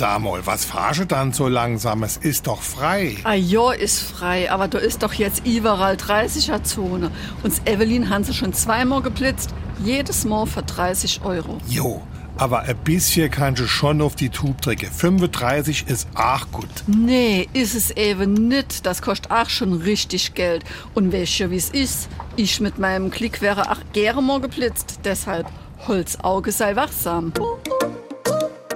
Samuel, was fahrst du dann so langsam? Es ist doch frei. Ah ja, ist frei, aber da ist doch jetzt überall 30er-Zone. Uns Evelyn haben sie schon zweimal geblitzt, jedes Mal für 30 Euro. Jo, aber ein bisschen kannst du schon auf die Tube drücken. 35 ist auch gut. Nee, ist es eben nicht. Das kostet auch schon richtig Geld. Und du, wie es ist? Ich mit meinem Klick wäre auch gerne mal geblitzt. Deshalb Holzauge sei wachsam.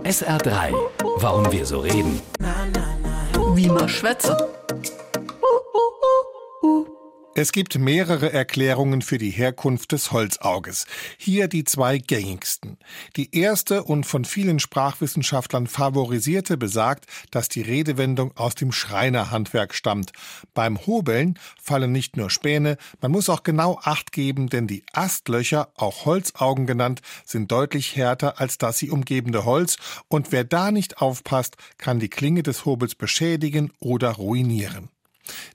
SR3. Warum wir so reden. Wie man schwätze. Es gibt mehrere Erklärungen für die Herkunft des Holzauges. Hier die zwei gängigsten. Die erste und von vielen Sprachwissenschaftlern favorisierte besagt, dass die Redewendung aus dem Schreinerhandwerk stammt. Beim Hobeln fallen nicht nur Späne, man muss auch genau Acht geben, denn die Astlöcher, auch Holzaugen genannt, sind deutlich härter als das sie umgebende Holz und wer da nicht aufpasst, kann die Klinge des Hobels beschädigen oder ruinieren.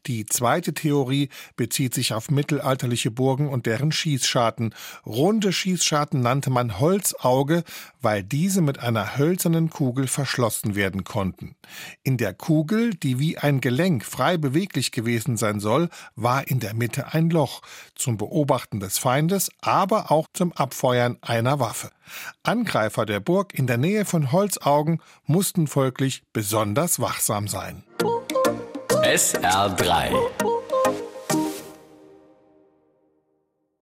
Die zweite Theorie bezieht sich auf mittelalterliche Burgen und deren Schießscharten. Runde Schießscharten nannte man Holzauge, weil diese mit einer hölzernen Kugel verschlossen werden konnten. In der Kugel, die wie ein Gelenk frei beweglich gewesen sein soll, war in der Mitte ein Loch zum Beobachten des Feindes, aber auch zum Abfeuern einer Waffe. Angreifer der Burg in der Nähe von Holzaugen mussten folglich besonders wachsam sein. SR3.